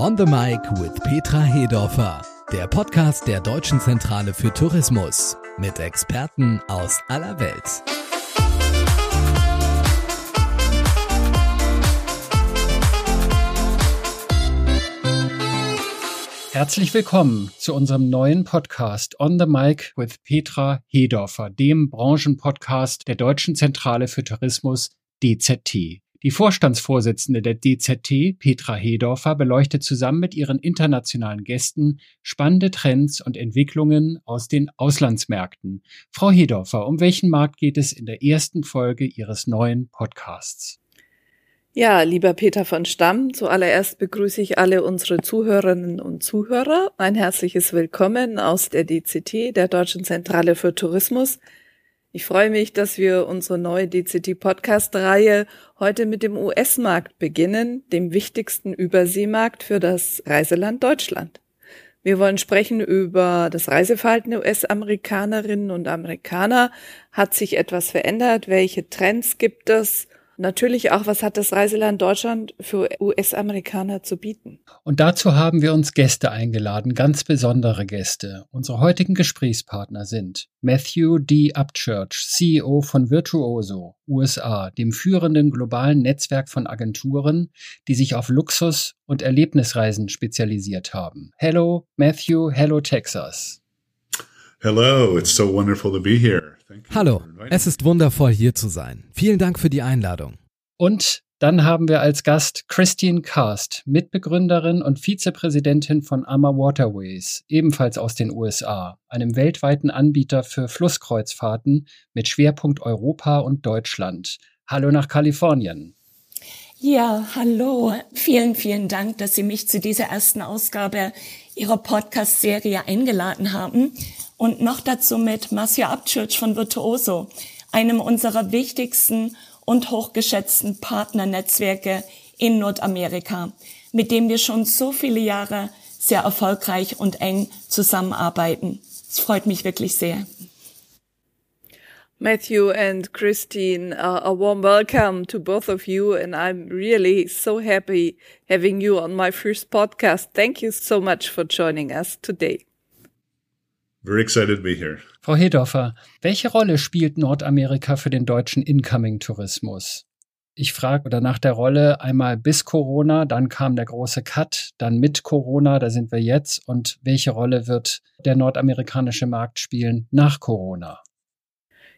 On the Mic with Petra Hedorfer, der Podcast der Deutschen Zentrale für Tourismus mit Experten aus aller Welt. Herzlich willkommen zu unserem neuen Podcast On the Mic with Petra Hedorfer, dem Branchenpodcast der Deutschen Zentrale für Tourismus DZT. Die Vorstandsvorsitzende der DZT, Petra Hedorfer, beleuchtet zusammen mit ihren internationalen Gästen spannende Trends und Entwicklungen aus den Auslandsmärkten. Frau Hedorfer, um welchen Markt geht es in der ersten Folge Ihres neuen Podcasts? Ja, lieber Peter von Stamm, zuallererst begrüße ich alle unsere Zuhörerinnen und Zuhörer. Ein herzliches Willkommen aus der DCT, der Deutschen Zentrale für Tourismus. Ich freue mich, dass wir unsere neue DCT-Podcast-Reihe heute mit dem US-Markt beginnen, dem wichtigsten Überseemarkt für das Reiseland Deutschland. Wir wollen sprechen über das Reiseverhalten der US-Amerikanerinnen und Amerikaner. Hat sich etwas verändert? Welche Trends gibt es? Natürlich auch, was hat das Reiseland Deutschland für US-Amerikaner zu bieten? Und dazu haben wir uns Gäste eingeladen, ganz besondere Gäste. Unsere heutigen Gesprächspartner sind Matthew D. Upchurch, CEO von Virtuoso, USA, dem führenden globalen Netzwerk von Agenturen, die sich auf Luxus- und Erlebnisreisen spezialisiert haben. Hello, Matthew. Hello, Texas. Hello, it's so wonderful to be here. Hallo, es ist wundervoll hier zu sein. Vielen Dank für die Einladung. Und dann haben wir als Gast Christine Cast, Mitbegründerin und Vizepräsidentin von Ama Waterways, ebenfalls aus den USA, einem weltweiten Anbieter für Flusskreuzfahrten mit Schwerpunkt Europa und Deutschland. Hallo nach Kalifornien. Ja, hallo. Vielen, vielen Dank, dass Sie mich zu dieser ersten Ausgabe Ihrer Podcast-Serie eingeladen haben und noch dazu mit Marcia Abchurch von Virtuoso, einem unserer wichtigsten und hochgeschätzten Partnernetzwerke in Nordamerika, mit dem wir schon so viele Jahre sehr erfolgreich und eng zusammenarbeiten. Es freut mich wirklich sehr. Matthew and Christine, uh, a warm welcome to both of you. And I'm really so happy having you on my first podcast. Thank you so much for joining us today. Very excited to be here. Frau Hedorfer, welche Rolle spielt Nordamerika für den deutschen Incoming-Tourismus? Ich frage oder nach der Rolle einmal bis Corona, dann kam der große Cut, dann mit Corona, da sind wir jetzt. Und welche Rolle wird der nordamerikanische Markt spielen nach Corona?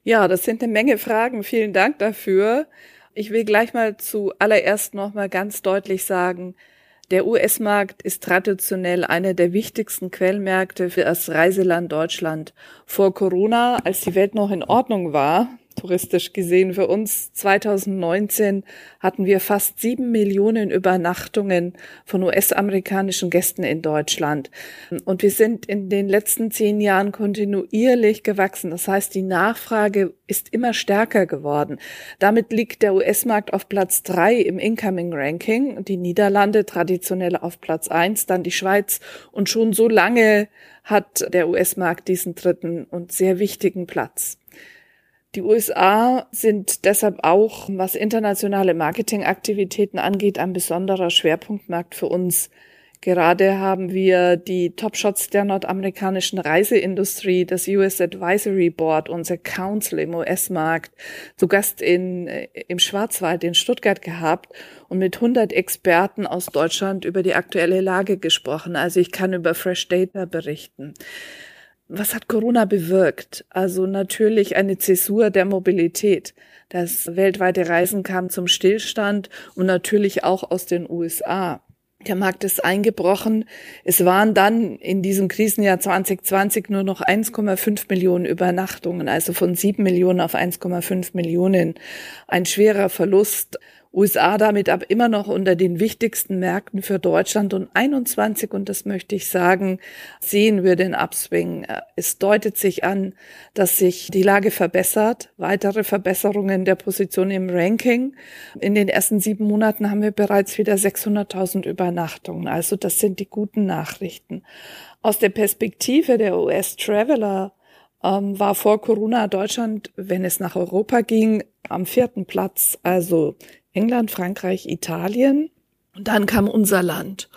Ja, das sind eine Menge Fragen. Vielen Dank dafür. Ich will gleich mal zuallererst noch mal ganz deutlich sagen, der US-Markt ist traditionell einer der wichtigsten Quellmärkte für das Reiseland Deutschland. Vor Corona, als die Welt noch in Ordnung war, touristisch gesehen für uns 2019 hatten wir fast sieben Millionen Übernachtungen von US-amerikanischen Gästen in Deutschland. Und wir sind in den letzten zehn Jahren kontinuierlich gewachsen. Das heißt, die Nachfrage ist immer stärker geworden. Damit liegt der US-Markt auf Platz drei im Incoming-Ranking, die Niederlande traditionell auf Platz eins, dann die Schweiz und schon so lange hat der US-Markt diesen dritten und sehr wichtigen Platz. Die USA sind deshalb auch, was internationale Marketingaktivitäten angeht, ein besonderer Schwerpunktmarkt für uns. Gerade haben wir die Top-Shots der nordamerikanischen Reiseindustrie, das US Advisory Board, unser Council im US-Markt, zu Gast in, im Schwarzwald in Stuttgart gehabt und mit 100 Experten aus Deutschland über die aktuelle Lage gesprochen. Also ich kann über Fresh Data berichten was hat Corona bewirkt? Also natürlich eine Zäsur der Mobilität. Das weltweite Reisen kam zum Stillstand und natürlich auch aus den USA. Der Markt ist eingebrochen. Es waren dann in diesem Krisenjahr 2020 nur noch 1,5 Millionen Übernachtungen, also von 7 Millionen auf 1,5 Millionen. Ein schwerer Verlust. USA damit aber immer noch unter den wichtigsten Märkten für Deutschland und 21, und das möchte ich sagen, sehen wir den Upswing. Es deutet sich an, dass sich die Lage verbessert, weitere Verbesserungen der Position im Ranking. In den ersten sieben Monaten haben wir bereits wieder 600.000 Übernachtungen. Also das sind die guten Nachrichten. Aus der Perspektive der US-Traveler ähm, war vor Corona Deutschland, wenn es nach Europa ging, am vierten Platz. Also England, Frankreich, Italien und dann kam unser Land.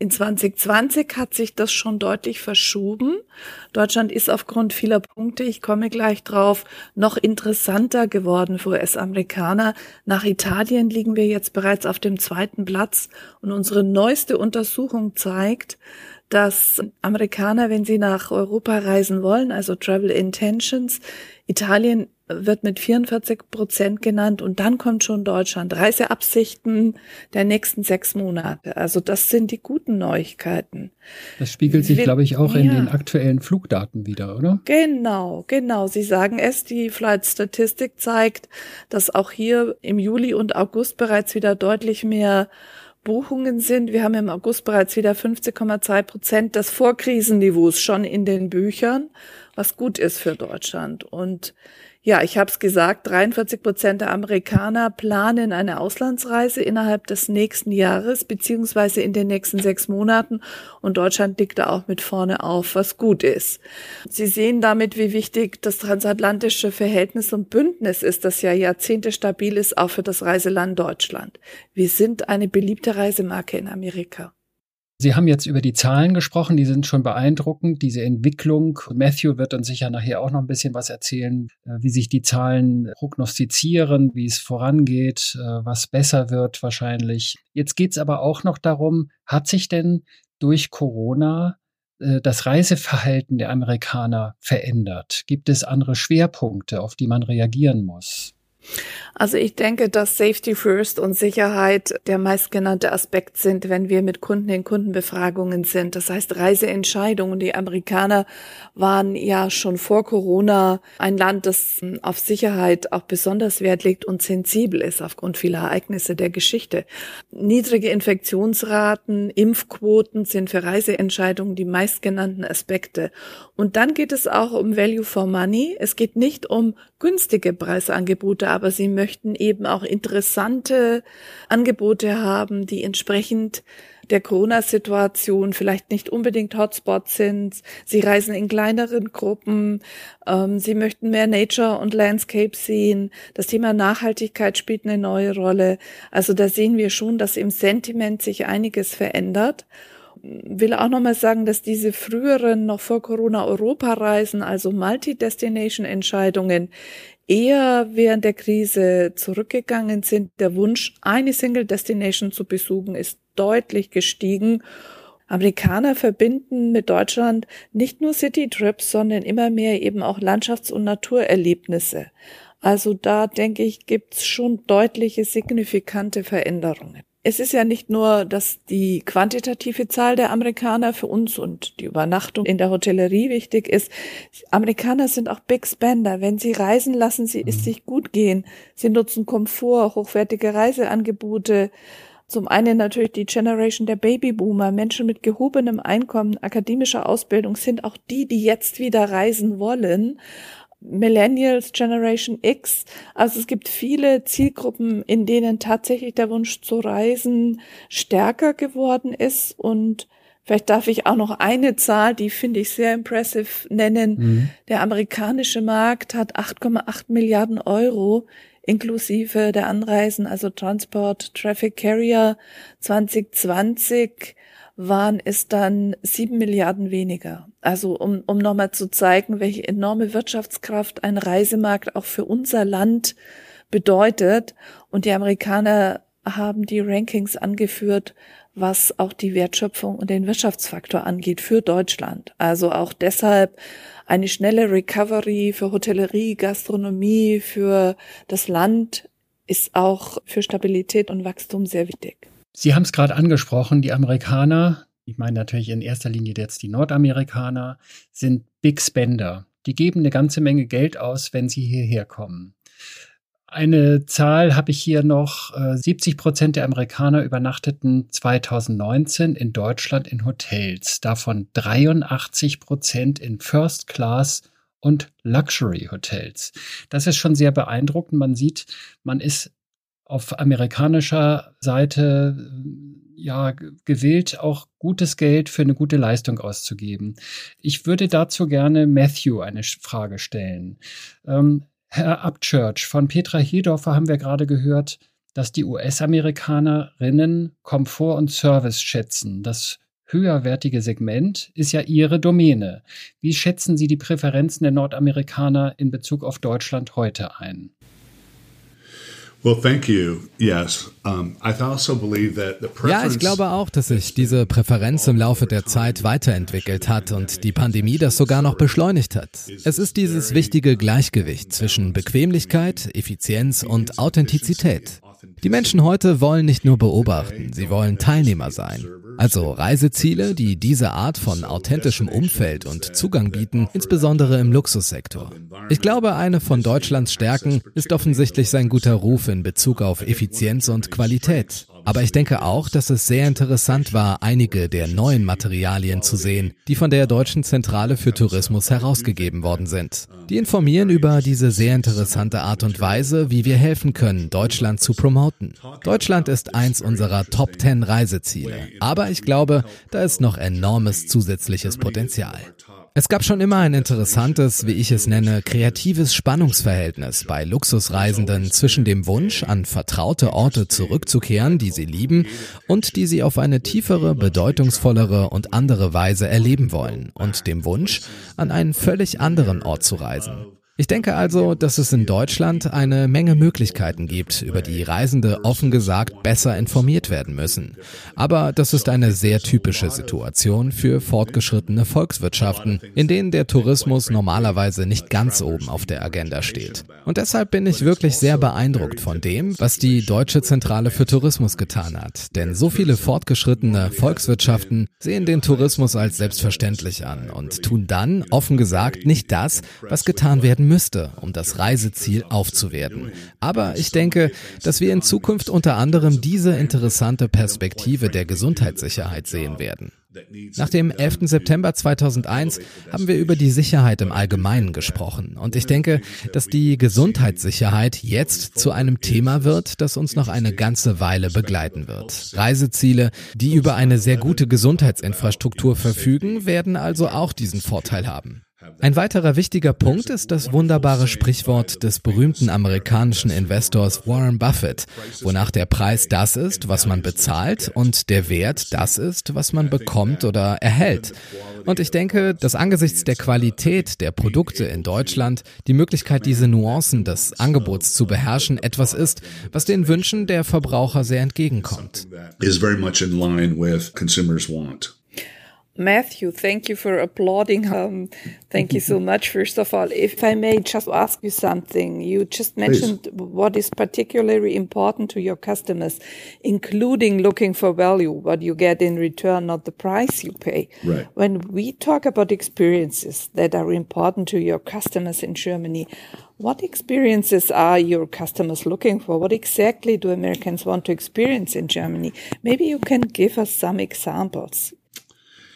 In 2020 hat sich das schon deutlich verschoben. Deutschland ist aufgrund vieler Punkte, ich komme gleich drauf, noch interessanter geworden für US-Amerikaner. Nach Italien liegen wir jetzt bereits auf dem zweiten Platz und unsere neueste Untersuchung zeigt, dass Amerikaner, wenn sie nach Europa reisen wollen, also Travel Intentions, Italien wird mit 44 Prozent genannt und dann kommt schon Deutschland. Reiseabsichten der nächsten sechs Monate. Also das sind die guten Neuigkeiten. Das spiegelt sich, glaube ich, auch ja. in den aktuellen Flugdaten wieder, oder? Genau, genau. Sie sagen es, die Flight Statistik zeigt, dass auch hier im Juli und August bereits wieder deutlich mehr Buchungen sind. Wir haben im August bereits wieder 50,2 Prozent des Vorkrisenniveaus schon in den Büchern, was gut ist für Deutschland. Und ja, ich habe es gesagt, 43 Prozent der Amerikaner planen eine Auslandsreise innerhalb des nächsten Jahres beziehungsweise in den nächsten sechs Monaten und Deutschland liegt da auch mit vorne auf, was gut ist. Sie sehen damit, wie wichtig das transatlantische Verhältnis und Bündnis ist, das ja Jahrzehnte stabil ist, auch für das Reiseland Deutschland. Wir sind eine beliebte Reisemarke in Amerika. Sie haben jetzt über die Zahlen gesprochen, die sind schon beeindruckend, diese Entwicklung. Matthew wird uns sicher nachher auch noch ein bisschen was erzählen, äh, wie sich die Zahlen prognostizieren, wie es vorangeht, äh, was besser wird wahrscheinlich. Jetzt geht es aber auch noch darum, hat sich denn durch Corona äh, das Reiseverhalten der Amerikaner verändert? Gibt es andere Schwerpunkte, auf die man reagieren muss? Also ich denke, dass Safety First und Sicherheit der meistgenannte Aspekt sind, wenn wir mit Kunden in Kundenbefragungen sind. Das heißt Reiseentscheidungen. Die Amerikaner waren ja schon vor Corona ein Land, das auf Sicherheit auch besonders Wert legt und sensibel ist aufgrund vieler Ereignisse der Geschichte. Niedrige Infektionsraten, Impfquoten sind für Reiseentscheidungen die meistgenannten Aspekte. Und dann geht es auch um Value for Money. Es geht nicht um günstige Preisangebote, aber sie möchten eben auch interessante Angebote haben, die entsprechend der Corona-Situation vielleicht nicht unbedingt Hotspots sind. Sie reisen in kleineren Gruppen. Ähm, sie möchten mehr Nature und Landscape sehen. Das Thema Nachhaltigkeit spielt eine neue Rolle. Also da sehen wir schon, dass im Sentiment sich einiges verändert will auch nochmal sagen, dass diese früheren, noch vor Corona Europareisen, also Multi-Destination-Entscheidungen, eher während der Krise zurückgegangen sind. Der Wunsch, eine Single Destination zu besuchen, ist deutlich gestiegen. Amerikaner verbinden mit Deutschland nicht nur City-Trips, sondern immer mehr eben auch Landschafts- und Naturerlebnisse. Also da denke ich, gibt's schon deutliche, signifikante Veränderungen es ist ja nicht nur, dass die quantitative Zahl der Amerikaner für uns und die Übernachtung in der Hotellerie wichtig ist. Amerikaner sind auch Big Spender. Wenn sie reisen, lassen sie es mhm. sich gut gehen. Sie nutzen Komfort, hochwertige Reiseangebote. Zum einen natürlich die Generation der Babyboomer. Menschen mit gehobenem Einkommen, akademischer Ausbildung sind auch die, die jetzt wieder reisen wollen. Millennials, Generation X. Also es gibt viele Zielgruppen, in denen tatsächlich der Wunsch zu reisen stärker geworden ist. Und vielleicht darf ich auch noch eine Zahl, die finde ich sehr impressive nennen. Mhm. Der amerikanische Markt hat 8,8 Milliarden Euro inklusive der Anreisen, also Transport, Traffic Carrier 2020 waren es dann sieben Milliarden weniger. Also um, um nochmal zu zeigen, welche enorme Wirtschaftskraft ein Reisemarkt auch für unser Land bedeutet. Und die Amerikaner haben die Rankings angeführt, was auch die Wertschöpfung und den Wirtschaftsfaktor angeht für Deutschland. Also auch deshalb eine schnelle Recovery für Hotellerie, Gastronomie, für das Land ist auch für Stabilität und Wachstum sehr wichtig. Sie haben es gerade angesprochen, die Amerikaner, ich meine natürlich in erster Linie jetzt die Nordamerikaner, sind Big Spender. Die geben eine ganze Menge Geld aus, wenn sie hierher kommen. Eine Zahl habe ich hier noch. 70 äh, Prozent der Amerikaner übernachteten 2019 in Deutschland in Hotels, davon 83 Prozent in First Class und Luxury Hotels. Das ist schon sehr beeindruckend. Man sieht, man ist auf amerikanischer Seite ja gewillt, auch gutes Geld für eine gute Leistung auszugeben. Ich würde dazu gerne Matthew eine Frage stellen. Ähm, Herr Upchurch, von Petra Hedorfer haben wir gerade gehört, dass die US-Amerikanerinnen Komfort und Service schätzen. Das höherwertige Segment ist ja Ihre Domäne. Wie schätzen Sie die Präferenzen der Nordamerikaner in Bezug auf Deutschland heute ein? Well, thank you. Yes, um, I also believe that the Ja, ich glaube auch, dass sich diese Präferenz im Laufe der Zeit weiterentwickelt hat und die Pandemie das sogar noch beschleunigt hat. Es ist dieses wichtige Gleichgewicht zwischen Bequemlichkeit, Effizienz und Authentizität. Die Menschen heute wollen nicht nur beobachten, sie wollen Teilnehmer sein. Also Reiseziele, die diese Art von authentischem Umfeld und Zugang bieten, insbesondere im Luxussektor. Ich glaube, eine von Deutschlands Stärken ist offensichtlich sein guter Ruf in Bezug auf Effizienz und Qualität. Aber ich denke auch, dass es sehr interessant war, einige der neuen Materialien zu sehen, die von der Deutschen Zentrale für Tourismus herausgegeben worden sind. Die informieren über diese sehr interessante Art und Weise, wie wir helfen können, Deutschland zu promoten. Deutschland ist eins unserer Top 10 Reiseziele, aber ich glaube, da ist noch enormes zusätzliches Potenzial. Es gab schon immer ein interessantes, wie ich es nenne, kreatives Spannungsverhältnis bei Luxusreisenden zwischen dem Wunsch, an vertraute Orte zurückzukehren, die sie lieben, und die sie auf eine tiefere, bedeutungsvollere und andere Weise erleben wollen, und dem Wunsch, an einen völlig anderen Ort zu reisen. Ich denke also, dass es in Deutschland eine Menge Möglichkeiten gibt, über die Reisende offen gesagt besser informiert werden müssen. Aber das ist eine sehr typische Situation für fortgeschrittene Volkswirtschaften, in denen der Tourismus normalerweise nicht ganz oben auf der Agenda steht. Und deshalb bin ich wirklich sehr beeindruckt von dem, was die Deutsche Zentrale für Tourismus getan hat. Denn so viele fortgeschrittene Volkswirtschaften sehen den Tourismus als selbstverständlich an und tun dann, offen gesagt, nicht das, was getan werden müsste, um das Reiseziel aufzuwerten. Aber ich denke, dass wir in Zukunft unter anderem diese interessante Perspektive der Gesundheitssicherheit sehen werden. Nach dem 11. September 2001 haben wir über die Sicherheit im Allgemeinen gesprochen. Und ich denke, dass die Gesundheitssicherheit jetzt zu einem Thema wird, das uns noch eine ganze Weile begleiten wird. Reiseziele, die über eine sehr gute Gesundheitsinfrastruktur verfügen, werden also auch diesen Vorteil haben. Ein weiterer wichtiger Punkt ist das wunderbare Sprichwort des berühmten amerikanischen Investors Warren Buffett, wonach der Preis das ist, was man bezahlt und der Wert das ist, was man bekommt oder erhält. Und ich denke, dass angesichts der Qualität der Produkte in Deutschland die Möglichkeit, diese Nuancen des Angebots zu beherrschen, etwas ist, was den Wünschen der Verbraucher sehr entgegenkommt. Matthew, thank you for applauding. Um, thank you so much. First of all, if I may just ask you something, you just mentioned Please. what is particularly important to your customers, including looking for value, what you get in return, not the price you pay. Right. When we talk about experiences that are important to your customers in Germany, what experiences are your customers looking for? What exactly do Americans want to experience in Germany? Maybe you can give us some examples.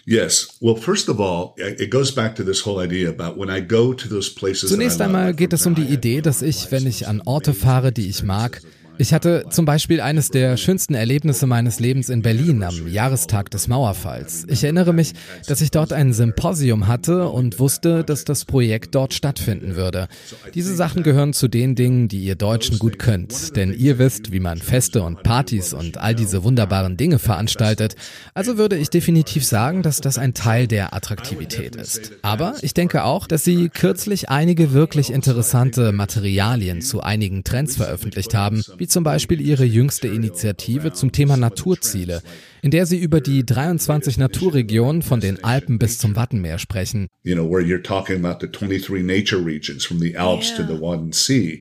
Yes. Well, first of all, it goes back to this whole idea about when I go to those places. Zunächst einmal geht es um die Idee, dass ich, wenn ich an Orte fahre, die ich mag, ich hatte zum Beispiel eines der schönsten Erlebnisse meines Lebens in Berlin am Jahrestag des Mauerfalls. Ich erinnere mich, dass ich dort ein Symposium hatte und wusste, dass das Projekt dort stattfinden würde. Diese Sachen gehören zu den Dingen, die ihr Deutschen gut könnt, denn ihr wisst, wie man Feste und Partys und all diese wunderbaren Dinge veranstaltet. Also würde ich definitiv sagen, dass das ein Teil der Attraktivität ist. Aber ich denke auch, dass sie kürzlich einige wirklich interessante Materialien zu einigen Trends veröffentlicht haben, wie zum Beispiel ihre jüngste Initiative zum Thema Naturziele, in der sie über die 23 Naturregionen von den Alpen bis zum Wattenmeer sprechen.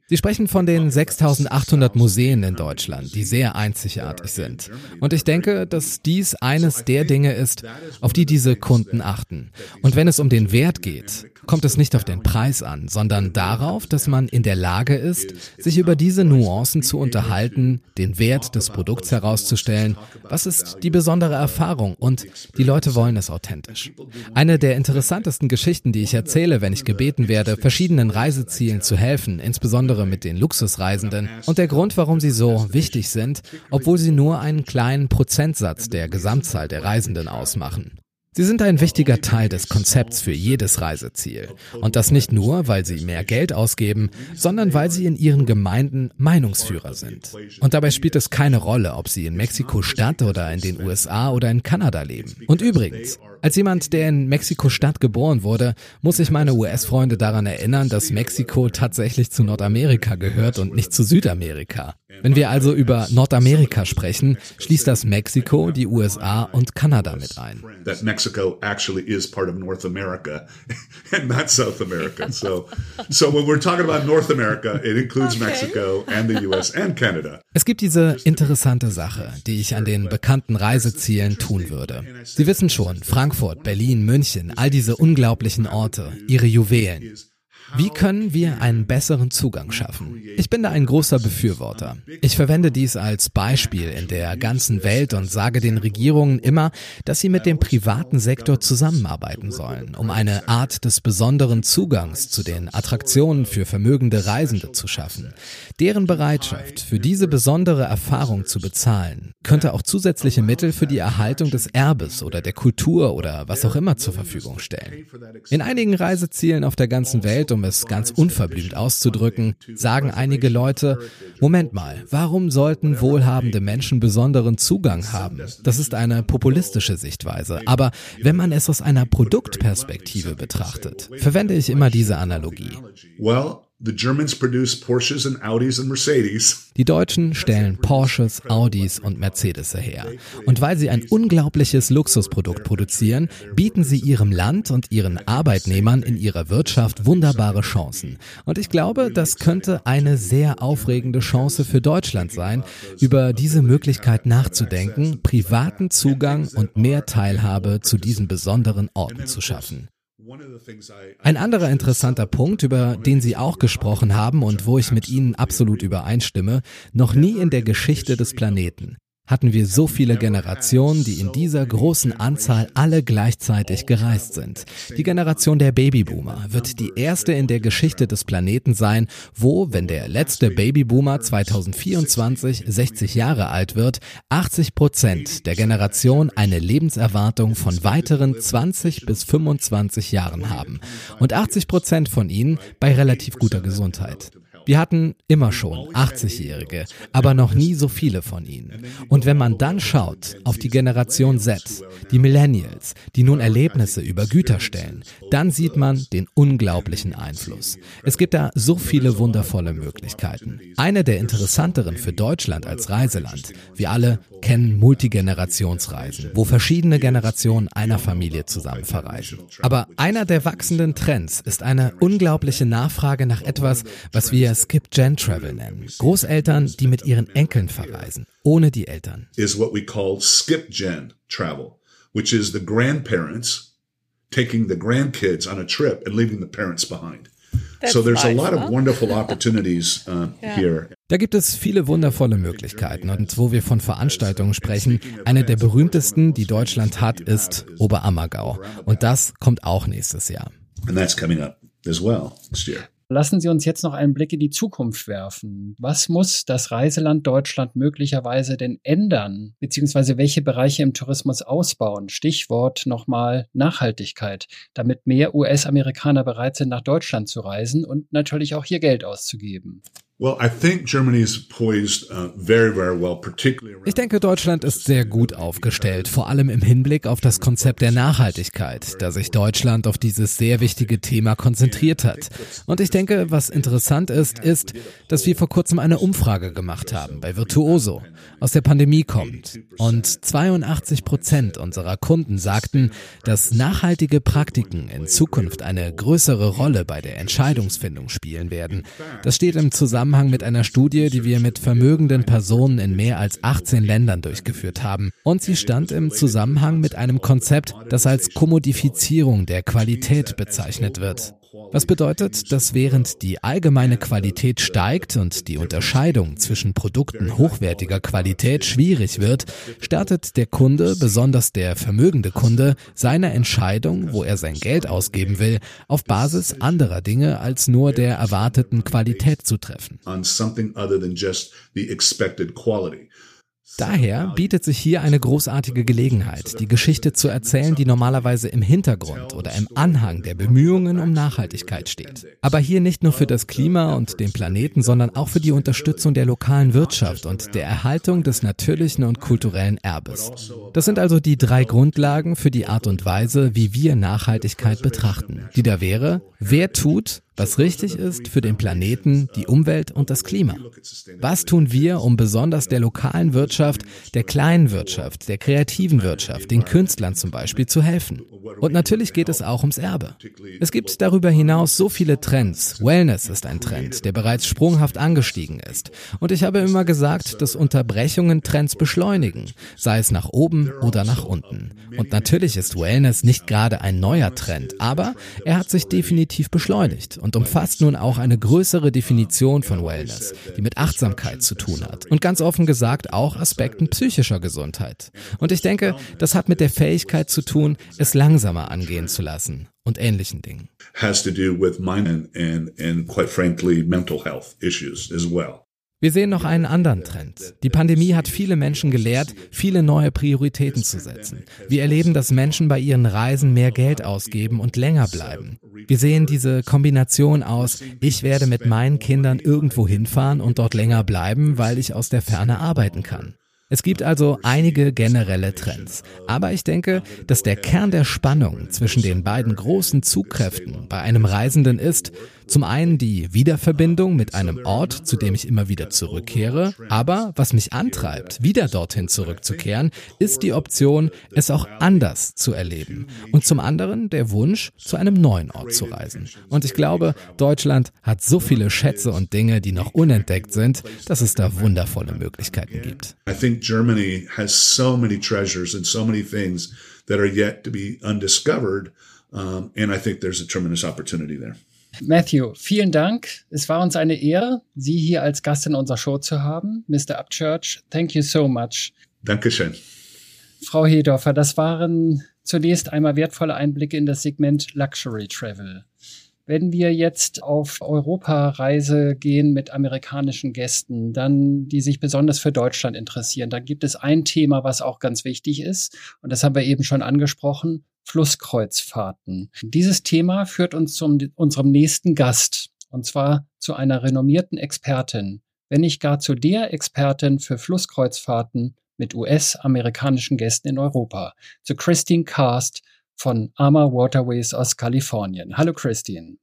Sie sprechen von den 6800 Museen in Deutschland, die sehr einzigartig sind. Und ich denke, dass dies eines der Dinge ist, auf die diese Kunden achten. Und wenn es um den Wert geht, kommt es nicht auf den Preis an, sondern darauf, dass man in der Lage ist, sich über diese Nuancen zu unterhalten, den Wert des Produkts herauszustellen, was ist die besondere Erfahrung und die Leute wollen es authentisch. Eine der interessantesten Geschichten, die ich erzähle, wenn ich gebeten werde, verschiedenen Reisezielen zu helfen, insbesondere mit den Luxusreisenden und der Grund, warum sie so wichtig sind, obwohl sie nur einen kleinen Prozentsatz der Gesamtzahl der Reisenden ausmachen. Sie sind ein wichtiger Teil des Konzepts für jedes Reiseziel. Und das nicht nur, weil sie mehr Geld ausgeben, sondern weil sie in ihren Gemeinden Meinungsführer sind. Und dabei spielt es keine Rolle, ob sie in Mexiko-Stadt oder in den USA oder in Kanada leben. Und übrigens, als jemand, der in Mexiko-Stadt geboren wurde, muss ich meine US-Freunde daran erinnern, dass Mexiko tatsächlich zu Nordamerika gehört und nicht zu Südamerika. Wenn wir also über Nordamerika sprechen, schließt das Mexiko, die USA und Kanada mit ein. That Mexico actually is part of North America and not South America. So, so when we're talking about North America, it includes okay. Mexico and the US and Canada. Es gibt diese interessante Sache, die ich an den bekannten Reisezielen tun würde. Sie wissen schon, Frankfurt, Berlin, München, all diese unglaublichen Orte, ihre Juwelen. Wie können wir einen besseren Zugang schaffen? Ich bin da ein großer Befürworter. Ich verwende dies als Beispiel in der ganzen Welt und sage den Regierungen immer, dass sie mit dem privaten Sektor zusammenarbeiten sollen, um eine Art des besonderen Zugangs zu den Attraktionen für vermögende Reisende zu schaffen. Deren Bereitschaft, für diese besondere Erfahrung zu bezahlen, könnte auch zusätzliche Mittel für die Erhaltung des Erbes oder der Kultur oder was auch immer zur Verfügung stellen. In einigen Reisezielen auf der ganzen Welt, um um es ganz unverblümt auszudrücken, sagen einige Leute, Moment mal, warum sollten wohlhabende Menschen besonderen Zugang haben? Das ist eine populistische Sichtweise. Aber wenn man es aus einer Produktperspektive betrachtet, verwende ich immer diese Analogie. Well, Die Deutschen stellen Porsches, Audis und Mercedes her. Und weil sie ein unglaubliches Luxusprodukt produzieren, bieten sie ihrem Land und ihren Arbeitnehmern in ihrer Wirtschaft wunderbare Chancen. Und ich glaube, das könnte eine sehr aufregende Chance für Deutschland sein, über diese Möglichkeit nachzudenken, privaten Zugang und mehr Teilhabe zu diesen besonderen Orten zu schaffen. Ein anderer interessanter Punkt, über den Sie auch gesprochen haben und wo ich mit Ihnen absolut übereinstimme, noch nie in der Geschichte des Planeten hatten wir so viele Generationen, die in dieser großen Anzahl alle gleichzeitig gereist sind. Die Generation der Babyboomer wird die erste in der Geschichte des Planeten sein, wo, wenn der letzte Babyboomer 2024 60 Jahre alt wird, 80 Prozent der Generation eine Lebenserwartung von weiteren 20 bis 25 Jahren haben und 80 Prozent von ihnen bei relativ guter Gesundheit. Wir hatten immer schon 80-Jährige, aber noch nie so viele von ihnen. Und wenn man dann schaut auf die Generation Z, die Millennials, die nun Erlebnisse über Güter stellen, dann sieht man den unglaublichen Einfluss. Es gibt da so viele wundervolle Möglichkeiten. Eine der interessanteren für Deutschland als Reiseland. Wir alle kennen Multigenerationsreisen, wo verschiedene Generationen einer Familie zusammen verreisen. Aber einer der wachsenden Trends ist eine unglaubliche Nachfrage nach etwas, was wir Skip-Gen-Travel nennen. Großeltern, die mit ihren Enkeln verreisen, ohne die Eltern. Is what we call skip-gen travel, which is the grandparents taking the grandkids on a trip and leaving the parents behind. That's so there's a lot of wonderful opportunities uh, yeah. here. Da gibt es viele wundervolle Möglichkeiten. Und wo wir von Veranstaltungen sprechen, eine der berühmtesten, die Deutschland hat, ist Oberammergau. Und das kommt auch nächstes Jahr. And that's coming up as well next year. Lassen Sie uns jetzt noch einen Blick in die Zukunft werfen. Was muss das Reiseland Deutschland möglicherweise denn ändern? Beziehungsweise welche Bereiche im Tourismus ausbauen? Stichwort nochmal Nachhaltigkeit, damit mehr US-Amerikaner bereit sind, nach Deutschland zu reisen und natürlich auch hier Geld auszugeben. Uh, ich denke, Deutschland ist sehr gut aufgestellt, vor allem im Hinblick auf das Konzept der Nachhaltigkeit, da sich Deutschland auf dieses sehr wichtige Thema konzentriert hat. Und ich denke, was interessant ist, ist, dass wir vor kurzem eine Umfrage gemacht haben bei Virtuoso, aus der Pandemie kommt. Und 82 Prozent unserer Kunden sagten, dass nachhaltige Praktiken in Zukunft eine größere Rolle bei der Entscheidungsfindung spielen werden. Das steht im Zusammenhang Zusammenhang mit einer Studie, die wir mit vermögenden Personen in mehr als 18 Ländern durchgeführt haben. Und sie stand im Zusammenhang mit einem Konzept, das als Kommodifizierung der Qualität bezeichnet wird. Was bedeutet, dass während die allgemeine Qualität steigt und die Unterscheidung zwischen Produkten hochwertiger Qualität schwierig wird, startet der Kunde, besonders der vermögende Kunde, seine Entscheidung, wo er sein Geld ausgeben will, auf Basis anderer Dinge als nur der erwarteten Qualität zu treffen. Daher bietet sich hier eine großartige Gelegenheit, die Geschichte zu erzählen, die normalerweise im Hintergrund oder im Anhang der Bemühungen um Nachhaltigkeit steht. Aber hier nicht nur für das Klima und den Planeten, sondern auch für die Unterstützung der lokalen Wirtschaft und der Erhaltung des natürlichen und kulturellen Erbes. Das sind also die drei Grundlagen für die Art und Weise, wie wir Nachhaltigkeit betrachten, die da wäre, wer tut, was richtig ist für den Planeten, die Umwelt und das Klima. Was tun wir, um besonders der lokalen Wirtschaft, der kleinen Wirtschaft, der kreativen Wirtschaft, den Künstlern zum Beispiel zu helfen? Und natürlich geht es auch ums Erbe. Es gibt darüber hinaus so viele Trends. Wellness ist ein Trend, der bereits sprunghaft angestiegen ist. Und ich habe immer gesagt, dass Unterbrechungen Trends beschleunigen, sei es nach oben oder nach unten. Und natürlich ist Wellness nicht gerade ein neuer Trend, aber er hat sich definitiv beschleunigt und umfasst nun auch eine größere Definition von Wellness, die mit Achtsamkeit zu tun hat und ganz offen gesagt auch Aspekten psychischer Gesundheit. Und ich denke, das hat mit der Fähigkeit zu tun, es langsamer angehen zu lassen und ähnlichen Dingen. Has to do with mind and, and quite frankly mental health issues as well. Wir sehen noch einen anderen Trend. Die Pandemie hat viele Menschen gelehrt, viele neue Prioritäten zu setzen. Wir erleben, dass Menschen bei ihren Reisen mehr Geld ausgeben und länger bleiben. Wir sehen diese Kombination aus, ich werde mit meinen Kindern irgendwo hinfahren und dort länger bleiben, weil ich aus der Ferne arbeiten kann. Es gibt also einige generelle Trends. Aber ich denke, dass der Kern der Spannung zwischen den beiden großen Zugkräften bei einem Reisenden ist, zum einen die Wiederverbindung mit einem Ort, zu dem ich immer wieder zurückkehre, aber was mich antreibt, wieder dorthin zurückzukehren, ist die Option, es auch anders zu erleben. Und zum anderen der Wunsch, zu einem neuen Ort zu reisen. Und ich glaube, Deutschland hat so viele Schätze und Dinge, die noch unentdeckt sind, dass es da wundervolle Möglichkeiten gibt. I think Germany has so many treasures and so many things that are yet to be undiscovered. Um, and I think there's a tremendous opportunity there. Matthew, vielen Dank. Es war uns eine Ehre, Sie hier als Gast in unserer Show zu haben. Mr. Upchurch, thank you so much. Dankeschön. Frau Hedorfer, das waren zunächst einmal wertvolle Einblicke in das Segment Luxury Travel. Wenn wir jetzt auf Europareise gehen mit amerikanischen Gästen, dann, die sich besonders für Deutschland interessieren, dann gibt es ein Thema, was auch ganz wichtig ist. Und das haben wir eben schon angesprochen. Flusskreuzfahrten. Dieses Thema führt uns zu unserem nächsten Gast, und zwar zu einer renommierten Expertin, wenn nicht gar zu der Expertin für Flusskreuzfahrten mit US-amerikanischen Gästen in Europa, zu Christine Cast von Armour Waterways aus Kalifornien. Hallo Christine.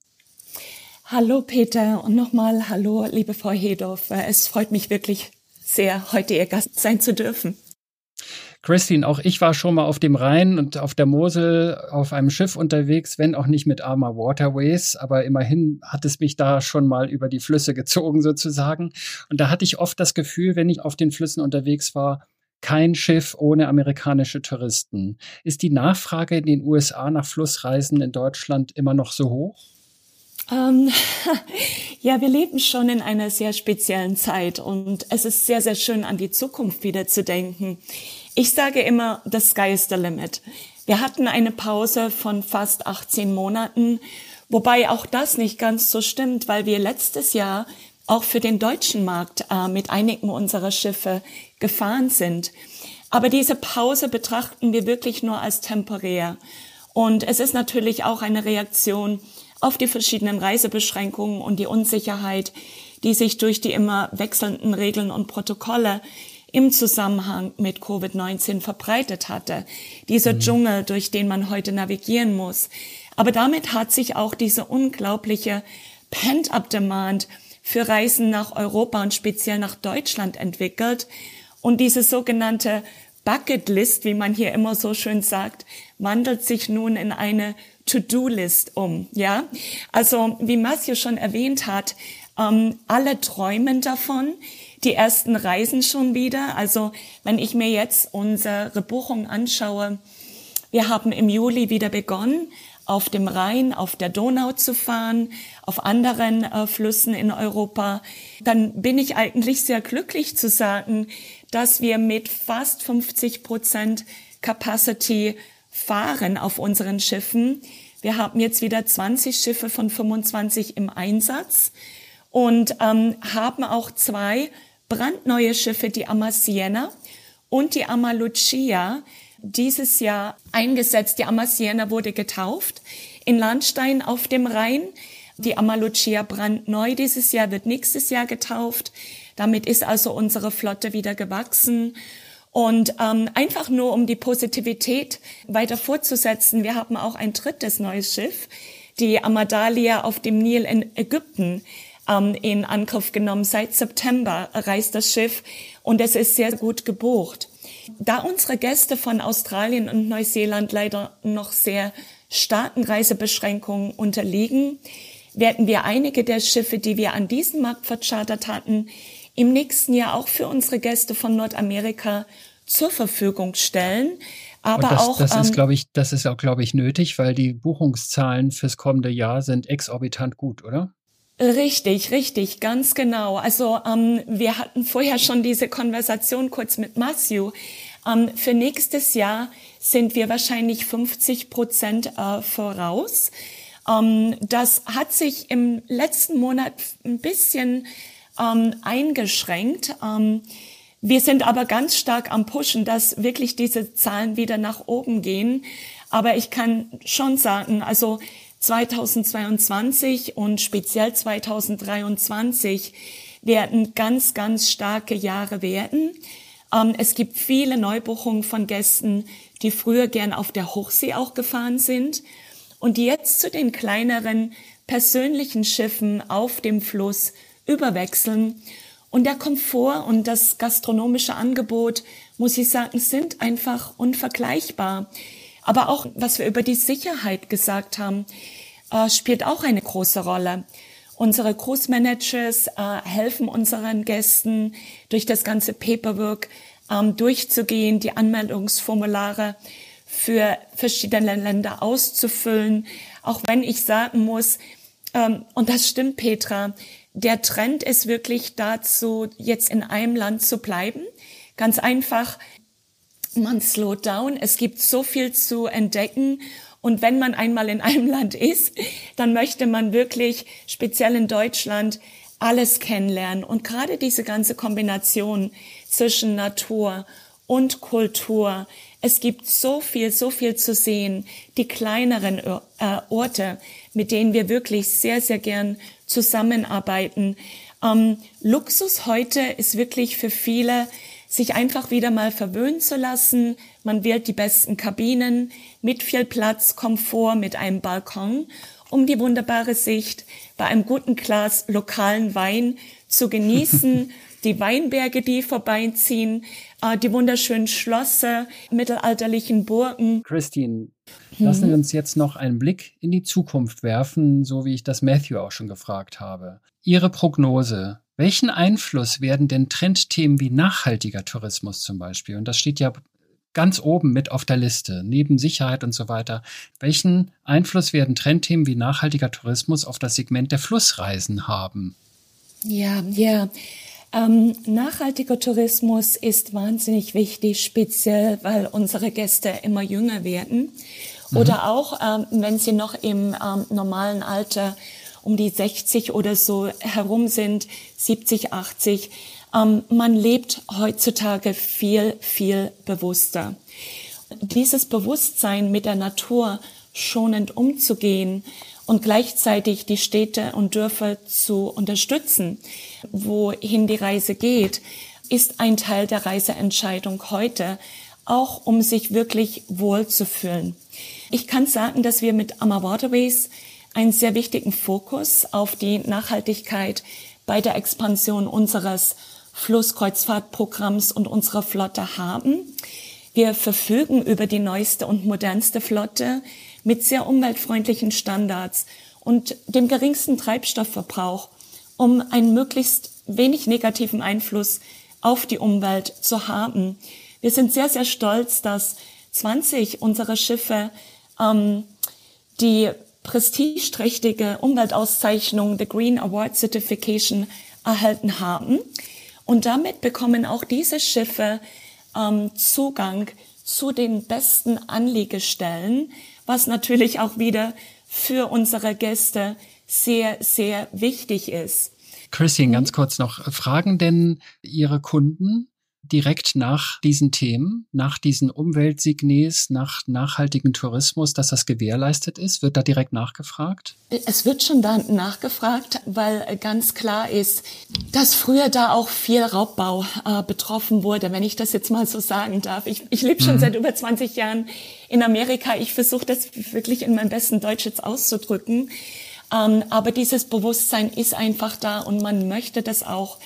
Hallo Peter und nochmal hallo liebe Frau Hedorf. Es freut mich wirklich sehr, heute Ihr Gast sein zu dürfen. Christine, auch ich war schon mal auf dem Rhein und auf der Mosel auf einem Schiff unterwegs, wenn auch nicht mit Armour Waterways, aber immerhin hat es mich da schon mal über die Flüsse gezogen sozusagen. Und da hatte ich oft das Gefühl, wenn ich auf den Flüssen unterwegs war, kein Schiff ohne amerikanische Touristen. Ist die Nachfrage in den USA nach Flussreisen in Deutschland immer noch so hoch? Ähm, ja, wir leben schon in einer sehr speziellen Zeit und es ist sehr, sehr schön, an die Zukunft wieder zu denken. Ich sage immer, the sky is the limit. Wir hatten eine Pause von fast 18 Monaten, wobei auch das nicht ganz so stimmt, weil wir letztes Jahr auch für den deutschen Markt äh, mit einigen unserer Schiffe gefahren sind. Aber diese Pause betrachten wir wirklich nur als temporär. Und es ist natürlich auch eine Reaktion auf die verschiedenen Reisebeschränkungen und die Unsicherheit, die sich durch die immer wechselnden Regeln und Protokolle im Zusammenhang mit Covid-19 verbreitet hatte. Dieser mhm. Dschungel, durch den man heute navigieren muss. Aber damit hat sich auch diese unglaubliche Pent-up-Demand für Reisen nach Europa und speziell nach Deutschland entwickelt. Und diese sogenannte Bucket List, wie man hier immer so schön sagt, wandelt sich nun in eine To-Do-List um. Ja, also wie Matthew schon erwähnt hat, ähm, alle träumen davon die ersten Reisen schon wieder. Also wenn ich mir jetzt unsere Buchung anschaue, wir haben im Juli wieder begonnen, auf dem Rhein, auf der Donau zu fahren, auf anderen äh, Flüssen in Europa, dann bin ich eigentlich sehr glücklich zu sagen, dass wir mit fast 50 Prozent Capacity fahren auf unseren Schiffen. Wir haben jetzt wieder 20 Schiffe von 25 im Einsatz und ähm, haben auch zwei brandneue Schiffe, die Amasiena und die Amma Lucia dieses Jahr eingesetzt. Die Amma Siena wurde getauft in Landstein auf dem Rhein. Die Amma Lucia brandneu dieses Jahr, wird nächstes Jahr getauft. Damit ist also unsere Flotte wieder gewachsen. Und ähm, einfach nur, um die Positivität weiter fortzusetzen, wir haben auch ein drittes neues Schiff, die Amadalia auf dem Nil in Ägypten ähm, in Angriff genommen. Seit September reist das Schiff und es ist sehr gut gebucht. Da unsere Gäste von Australien und Neuseeland leider noch sehr starken Reisebeschränkungen unterliegen, werden wir einige der Schiffe, die wir an diesem Markt verchartert hatten, im nächsten Jahr auch für unsere Gäste von Nordamerika zur Verfügung stellen. Aber das, auch, das ist, ähm, glaube ich, das ist auch, glaube ich, nötig, weil die Buchungszahlen fürs kommende Jahr sind exorbitant gut, oder? Richtig, richtig, ganz genau. Also ähm, wir hatten vorher schon diese Konversation kurz mit Matthew. Ähm, für nächstes Jahr sind wir wahrscheinlich 50 Prozent äh, voraus. Ähm, das hat sich im letzten Monat ein bisschen ähm, eingeschränkt. Ähm, wir sind aber ganz stark am Pushen, dass wirklich diese Zahlen wieder nach oben gehen. Aber ich kann schon sagen, also 2022 und speziell 2023 werden ganz, ganz starke Jahre werden. Ähm, es gibt viele Neubuchungen von Gästen, die früher gern auf der Hochsee auch gefahren sind und die jetzt zu den kleineren persönlichen Schiffen auf dem Fluss überwechseln. Und der Komfort und das gastronomische Angebot, muss ich sagen, sind einfach unvergleichbar. Aber auch, was wir über die Sicherheit gesagt haben, äh, spielt auch eine große Rolle. Unsere Cruise-Managers äh, helfen unseren Gästen durch das ganze Paperwork ähm, durchzugehen, die Anmeldungsformulare für verschiedene Länder auszufüllen. Auch wenn ich sagen muss, ähm, und das stimmt, Petra, der Trend ist wirklich dazu, jetzt in einem Land zu bleiben. Ganz einfach, man slowt down. Es gibt so viel zu entdecken. Und wenn man einmal in einem Land ist, dann möchte man wirklich, speziell in Deutschland, alles kennenlernen. Und gerade diese ganze Kombination zwischen Natur und Kultur. Es gibt so viel, so viel zu sehen. Die kleineren äh, Orte, mit denen wir wirklich sehr, sehr gern zusammenarbeiten. Ähm, Luxus heute ist wirklich für viele, sich einfach wieder mal verwöhnen zu lassen. Man wählt die besten Kabinen mit viel Platz, Komfort, mit einem Balkon, um die wunderbare Sicht bei einem guten Glas lokalen Wein zu genießen. die Weinberge, die vorbeiziehen, äh, die wunderschönen Schlösser, mittelalterlichen Burgen. Christine, lassen wir mhm. uns jetzt noch einen Blick in die Zukunft werfen, so wie ich das Matthew auch schon gefragt habe. Ihre Prognose. Welchen Einfluss werden denn Trendthemen wie nachhaltiger Tourismus zum Beispiel, und das steht ja ganz oben mit auf der Liste, neben Sicherheit und so weiter. Welchen Einfluss werden Trendthemen wie nachhaltiger Tourismus auf das Segment der Flussreisen haben? Ja, ja. Ähm, nachhaltiger Tourismus ist wahnsinnig wichtig, speziell weil unsere Gäste immer jünger werden mhm. oder auch, ähm, wenn sie noch im ähm, normalen Alter um die 60 oder so herum sind, 70, 80. Ähm, man lebt heutzutage viel, viel bewusster. Dieses Bewusstsein mit der Natur schonend umzugehen und gleichzeitig die Städte und Dörfer zu unterstützen, wohin die Reise geht, ist ein Teil der Reiseentscheidung heute, auch um sich wirklich wohlzufühlen. Ich kann sagen, dass wir mit Amma Waterways einen sehr wichtigen Fokus auf die Nachhaltigkeit bei der Expansion unseres Flusskreuzfahrtprogramms und unserer Flotte haben. Wir verfügen über die neueste und modernste Flotte mit sehr umweltfreundlichen Standards und dem geringsten Treibstoffverbrauch, um einen möglichst wenig negativen Einfluss auf die Umwelt zu haben. Wir sind sehr, sehr stolz, dass 20 unserer Schiffe ähm, die prestigeträchtige Umweltauszeichnung The Green Award Certification erhalten haben. Und damit bekommen auch diese Schiffe ähm, Zugang zu den besten Anliegestellen, was natürlich auch wieder für unsere Gäste sehr, sehr wichtig ist. Christine, ganz kurz noch. Fragen denn Ihre Kunden direkt nach diesen Themen, nach diesen Umweltsignes, nach nachhaltigen Tourismus, dass das gewährleistet ist? Wird da direkt nachgefragt? Es wird schon da nachgefragt, weil ganz klar ist, dass früher da auch viel Raubbau äh, betroffen wurde, wenn ich das jetzt mal so sagen darf. Ich, ich lebe schon mhm. seit über 20 Jahren in Amerika. Ich versuche das wirklich in meinem besten Deutsch jetzt auszudrücken. Ähm, aber dieses Bewusstsein ist einfach da und man möchte das auch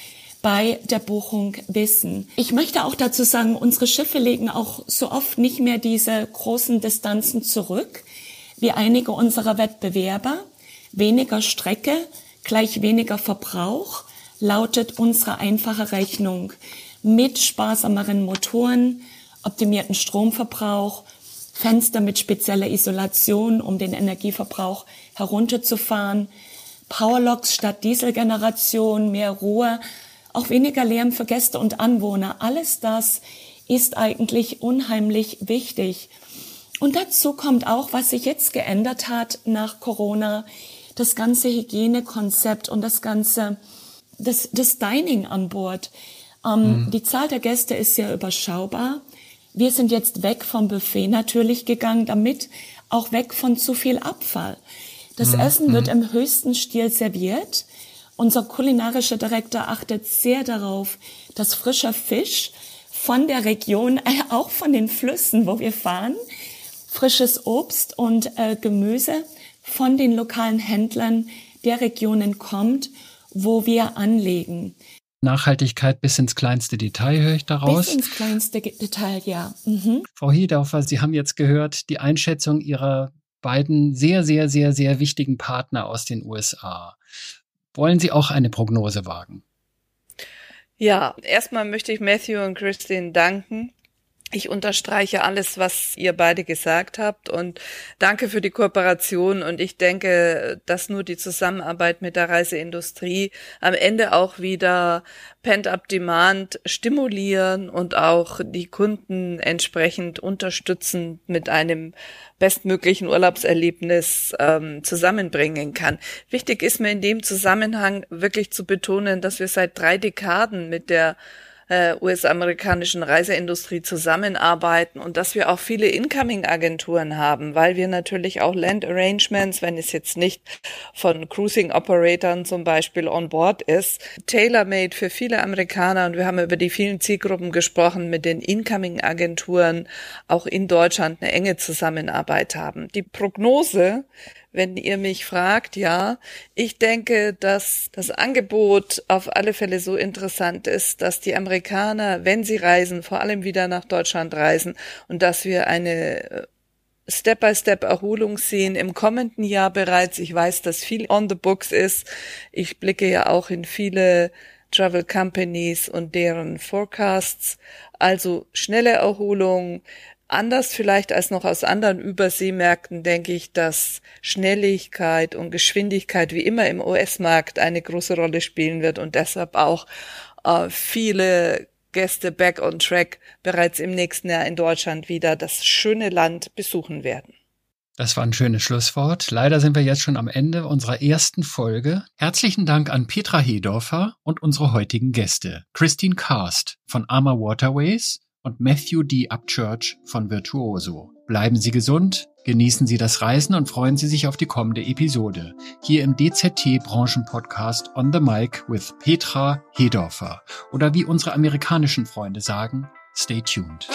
bei der Buchung wissen. Ich möchte auch dazu sagen, unsere Schiffe legen auch so oft nicht mehr diese großen Distanzen zurück wie einige unserer Wettbewerber. Weniger Strecke gleich weniger Verbrauch lautet unsere einfache Rechnung mit sparsameren Motoren, optimierten Stromverbrauch, Fenster mit spezieller Isolation, um den Energieverbrauch herunterzufahren, Powerlocks statt Dieselgeneration, mehr Ruhe, auch weniger Lärm für Gäste und Anwohner. Alles das ist eigentlich unheimlich wichtig. Und dazu kommt auch, was sich jetzt geändert hat nach Corona, das ganze Hygienekonzept und das ganze, das, das Dining an Bord. Ähm, mhm. Die Zahl der Gäste ist sehr überschaubar. Wir sind jetzt weg vom Buffet natürlich gegangen, damit auch weg von zu viel Abfall. Das mhm. Essen wird mhm. im höchsten Stil serviert. Unser kulinarischer Direktor achtet sehr darauf, dass frischer Fisch von der Region, äh, auch von den Flüssen, wo wir fahren, frisches Obst und äh, Gemüse von den lokalen Händlern der Regionen kommt, wo wir anlegen. Nachhaltigkeit bis ins kleinste Detail höre ich daraus. Bis ins kleinste Detail, ja. Mhm. Frau Hiedorfer, Sie haben jetzt gehört die Einschätzung Ihrer beiden sehr, sehr, sehr, sehr wichtigen Partner aus den USA. Wollen Sie auch eine Prognose wagen? Ja, erstmal möchte ich Matthew und Christine danken ich unterstreiche alles, was ihr beide gesagt habt und danke für die Kooperation und ich denke, dass nur die Zusammenarbeit mit der Reiseindustrie am Ende auch wieder Pent-up Demand stimulieren und auch die Kunden entsprechend unterstützen mit einem bestmöglichen Urlaubserlebnis ähm, zusammenbringen kann. Wichtig ist mir in dem Zusammenhang wirklich zu betonen, dass wir seit drei Dekaden mit der äh, US-amerikanischen Reiseindustrie zusammenarbeiten und dass wir auch viele Incoming-Agenturen haben, weil wir natürlich auch Land Arrangements, wenn es jetzt nicht von Cruising-Operatoren zum Beispiel on board ist, tailor-made für viele Amerikaner und wir haben über die vielen Zielgruppen gesprochen, mit den Incoming-Agenturen auch in Deutschland eine enge Zusammenarbeit haben. Die Prognose wenn ihr mich fragt, ja. Ich denke, dass das Angebot auf alle Fälle so interessant ist, dass die Amerikaner, wenn sie reisen, vor allem wieder nach Deutschland reisen und dass wir eine äh, Step-by-Step-Erholung sehen im kommenden Jahr bereits. Ich weiß, dass viel on the books ist. Ich blicke ja auch in viele Travel Companies und deren Forecasts. Also schnelle Erholung, Anders vielleicht als noch aus anderen Überseemärkten denke ich, dass Schnelligkeit und Geschwindigkeit wie immer im US-Markt eine große Rolle spielen wird und deshalb auch äh, viele Gäste back on track bereits im nächsten Jahr in Deutschland wieder das schöne Land besuchen werden. Das war ein schönes Schlusswort. Leider sind wir jetzt schon am Ende unserer ersten Folge. Herzlichen Dank an Petra Hedorfer und unsere heutigen Gäste. Christine Karst von Armour Waterways, und Matthew D. Upchurch von Virtuoso. Bleiben Sie gesund, genießen Sie das Reisen und freuen Sie sich auf die kommende Episode. Hier im DZT Branchenpodcast On the Mic with Petra Hedorfer. Oder wie unsere amerikanischen Freunde sagen, stay tuned.